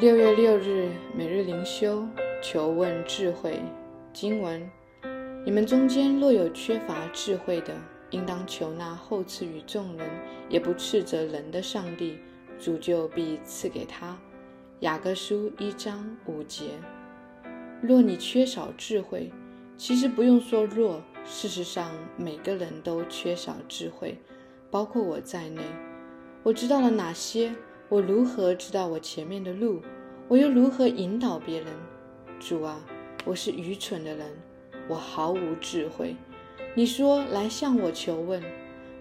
六月六日，每日灵修，求问智慧经文。你们中间若有缺乏智慧的，应当求那后赐予众人，也不斥责人的上帝，主就必赐给他。雅各书一章五节。若你缺少智慧，其实不用说若，事实上每个人都缺少智慧，包括我在内。我知道了哪些？我如何知道我前面的路？我又如何引导别人？主啊，我是愚蠢的人，我毫无智慧。你说来向我求问，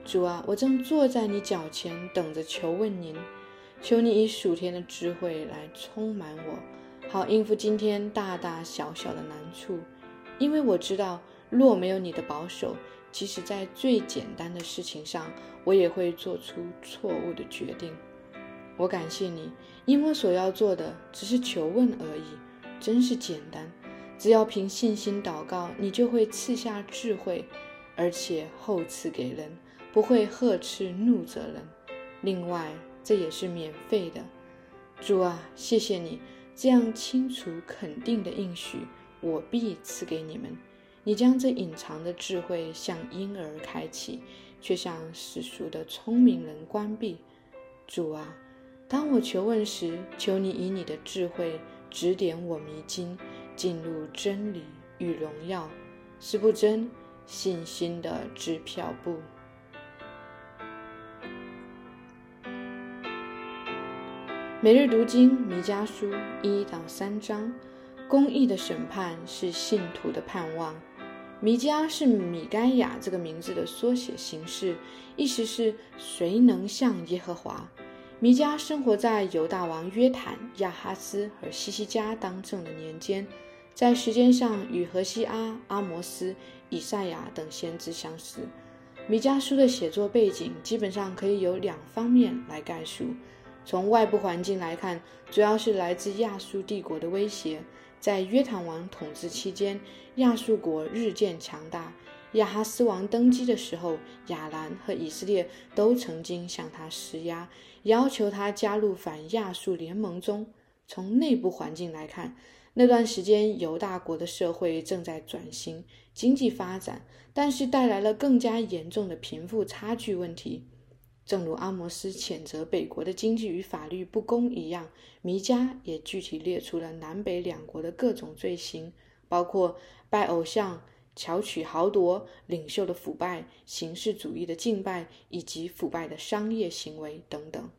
主啊，我正坐在你脚前等着求问您。求你以属天的智慧来充满我，好应付今天大大小小的难处。因为我知道，若没有你的保守，即使在最简单的事情上，我也会做出错误的决定。我感谢你，因我所要做的只是求问而已，真是简单。只要凭信心祷告，你就会赐下智慧，而且厚赐给人，不会呵斥怒责人。另外，这也是免费的。主啊，谢谢你这样清楚肯定的应许，我必赐给你们。你将这隐藏的智慧向婴儿开启，却向世俗的聪明人关闭。主啊。当我求问时，求你以你的智慧指点我迷津，进入真理与荣耀。是不真信心的支票部。每日读经弥迦书一到三章，公义的审判是信徒的盼望。弥迦是米该亚这个名字的缩写形式，意思是谁能像耶和华？弥迦生活在犹大王约坦、亚哈斯和西西加当政的年间，在时间上与何西阿、阿摩斯、以赛亚等先知相似。弥迦书的写作背景基本上可以由两方面来概述。从外部环境来看，主要是来自亚述帝国的威胁。在约坦王统治期间，亚述国日渐强大。亚哈斯王登基的时候，亚兰和以色列都曾经向他施压，要求他加入反亚述联盟中。从内部环境来看，那段时间犹大国的社会正在转型、经济发展，但是带来了更加严重的贫富差距问题。正如阿摩斯谴责北国的经济与法律不公一样，弥迦也具体列出了南北两国的各种罪行，包括拜偶像。巧取豪夺、领袖的腐败、形式主义的敬拜以及腐败的商业行为等等。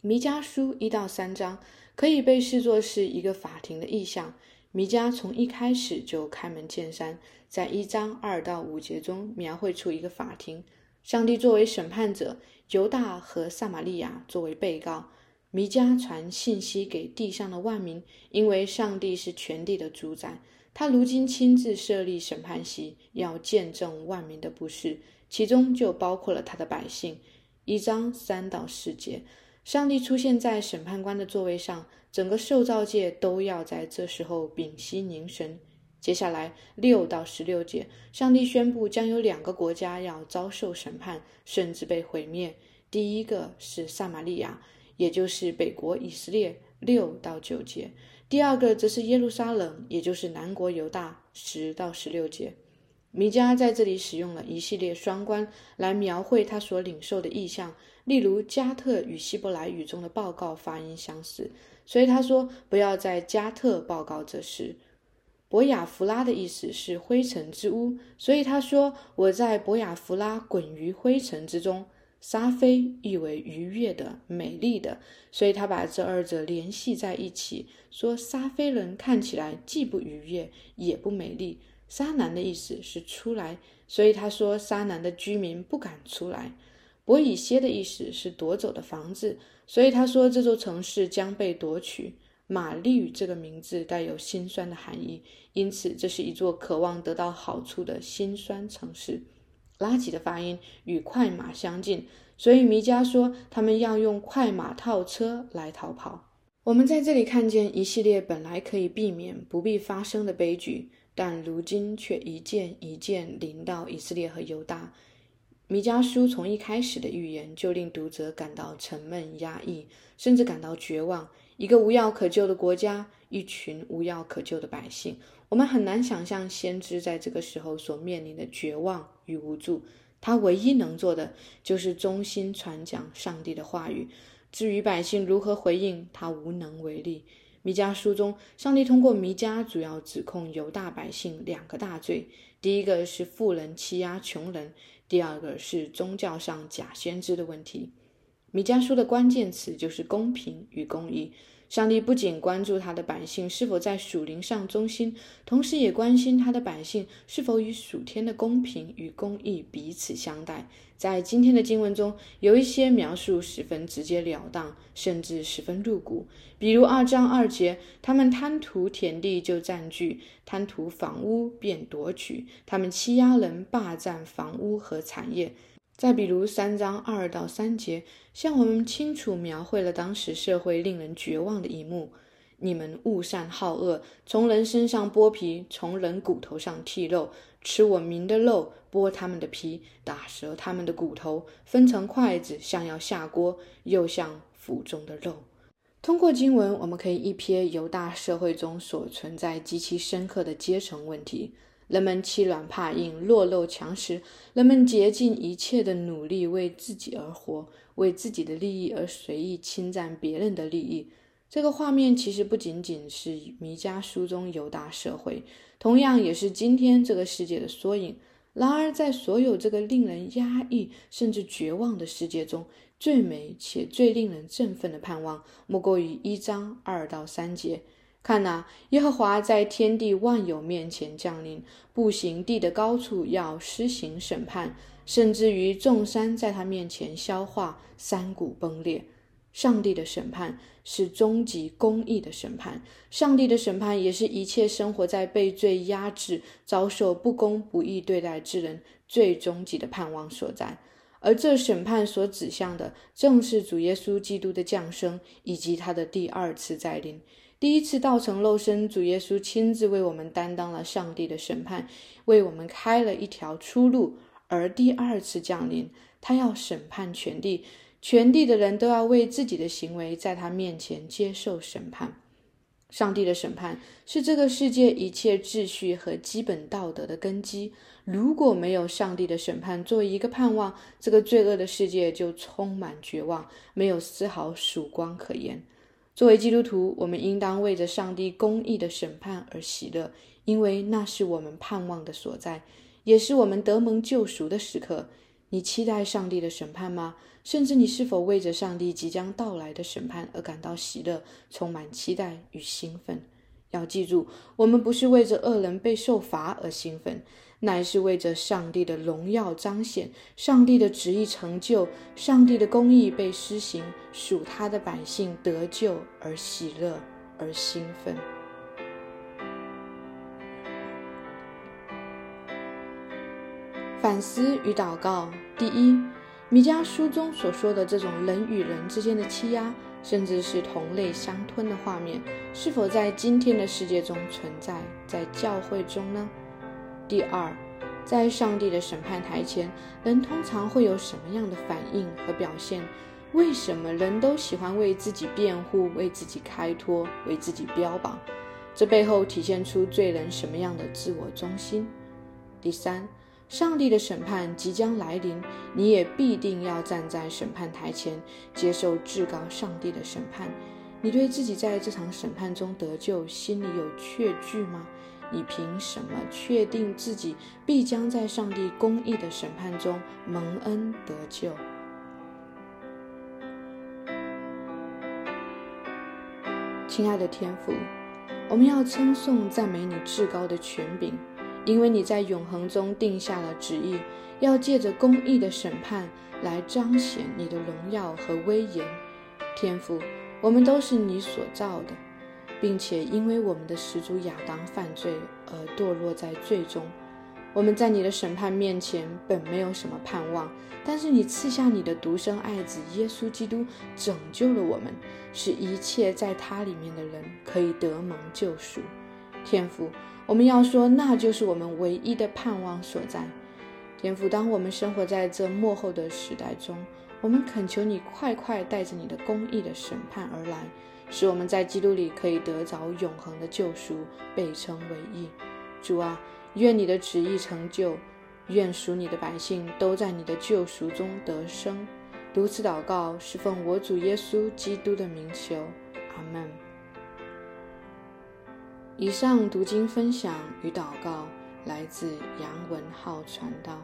弥迦书一到三章可以被视作是一个法庭的意象。弥迦从一开始就开门见山，在一章二到五节中描绘出一个法庭，上帝作为审判者，犹大和撒玛利亚作为被告。弥迦传信息给地上的万民，因为上帝是全地的主宰。他如今亲自设立审判席，要见证万民的不是，其中就包括了他的百姓。一章三到四节，上帝出现在审判官的座位上，整个受造界都要在这时候屏息凝神。接下来六到十六节，上帝宣布将有两个国家要遭受审判，甚至被毁灭。第一个是撒玛利亚，也就是北国以色列。六到九节。第二个则是耶路撒冷，也就是南国犹大，十到十六节。弥迦在这里使用了一系列双关来描绘他所领受的意象，例如加特与希伯来语中的报告发音相似，所以他说不要在加特报告这事。博雅弗拉的意思是灰尘之屋，所以他说我在博雅弗拉滚于灰尘之中。沙菲意为愉悦的、美丽的，所以他把这二者联系在一起，说沙菲人看起来既不愉悦也不美丽。沙南的意思是出来，所以他说沙南的居民不敢出来。博以歇的意思是夺走的房子，所以他说这座城市将被夺取。玛丽这个名字带有心酸的含义，因此这是一座渴望得到好处的心酸城市。拉吉的发音与快马相近，所以弥迦说他们要用快马套车来逃跑。我们在这里看见一系列本来可以避免、不必发生的悲剧，但如今却一件一件临到以色列和犹大。弥迦书从一开始的预言就令读者感到沉闷、压抑，甚至感到绝望，一个无药可救的国家，一群无药可救的百姓。我们很难想象先知在这个时候所面临的绝望与无助。他唯一能做的就是忠心传讲上帝的话语。至于百姓如何回应，他无能为力。弥迦书中，上帝通过弥迦主要指控犹大百姓两个大罪：第一个是富人欺压穷人；第二个是宗教上假先知的问题。弥迦书的关键词就是公平与公义。上帝不仅关注他的百姓是否在属灵上忠心，同时也关心他的百姓是否与属天的公平与公义彼此相待。在今天的经文中，有一些描述十分直截了当，甚至十分露骨。比如二章二节，他们贪图田地就占据，贪图房屋便夺取，他们欺压人，霸占房屋和产业。再比如三章二到三节，向我们清楚描绘了当时社会令人绝望的一幕：你们恶善好恶，从人身上剥皮，从人骨头上剔肉，吃我民的肉，剥他们的皮，打折他们的骨头，分成筷子，像要下锅，又像腹中的肉。通过经文，我们可以一瞥犹大社会中所存在极其深刻的阶层问题。人们欺软怕硬，弱肉强食；人们竭尽一切的努力为自己而活，为自己的利益而随意侵占别人的利益。这个画面其实不仅仅是弥迦书中犹大社会，同样也是今天这个世界的缩影。然而，在所有这个令人压抑甚至绝望的世界中，最美且最令人振奋的盼望，莫过于一章二到三节。看呐，耶和华在天地万有面前降临，步行地的高处，要施行审判，甚至于众山在他面前消化，山谷崩裂。上帝的审判是终极公义的审判，上帝的审判也是一切生活在被罪压制、遭受不公不义对待之人最终极的盼望所在。而这审判所指向的，正是主耶稣基督的降生以及他的第二次再临。第一次道成肉身，主耶稣亲自为我们担当了上帝的审判，为我们开了一条出路。而第二次降临，他要审判全地，全地的人都要为自己的行为在他面前接受审判。上帝的审判是这个世界一切秩序和基本道德的根基。如果没有上帝的审判作为一个盼望，这个罪恶的世界就充满绝望，没有丝毫曙光可言。作为基督徒，我们应当为着上帝公义的审判而喜乐，因为那是我们盼望的所在，也是我们得蒙救赎的时刻。你期待上帝的审判吗？甚至你是否为着上帝即将到来的审判而感到喜乐，充满期待与兴奋？要记住，我们不是为着恶人被受罚而兴奋。乃是为着上帝的荣耀彰显，上帝的旨意成就，上帝的公义被施行，属他的百姓得救而喜乐而兴奋。反思与祷告：第一，米迦书中所说的这种人与人之间的欺压，甚至是同类相吞的画面，是否在今天的世界中存在，在教会中呢？第二，在上帝的审判台前，人通常会有什么样的反应和表现？为什么人都喜欢为自己辩护、为自己开脱、为自己标榜？这背后体现出罪人什么样的自我中心？第三，上帝的审判即将来临，你也必定要站在审判台前，接受至高上帝的审判。你对自己在这场审判中得救，心里有确据吗？你凭什么确定自己必将在上帝公义的审判中蒙恩得救？亲爱的天父，我们要称颂赞美你至高的权柄，因为你在永恒中定下了旨意，要借着公义的审判来彰显你的荣耀和威严。天父，我们都是你所造的。并且因为我们的始祖亚当犯罪而堕落在罪中，我们在你的审判面前本没有什么盼望。但是你赐下你的独生爱子耶稣基督，拯救了我们，使一切在他里面的人可以得蒙救赎。天父，我们要说，那就是我们唯一的盼望所在。天父，当我们生活在这幕后的时代中，我们恳求你快快带着你的公义的审判而来。使我们在基督里可以得着永恒的救赎，被称为义。主啊，愿你的旨意成就，愿属你的百姓都在你的救赎中得生。如此祷告，是奉我主耶稣基督的名求，阿门。以上读经分享与祷告来自杨文浩传道。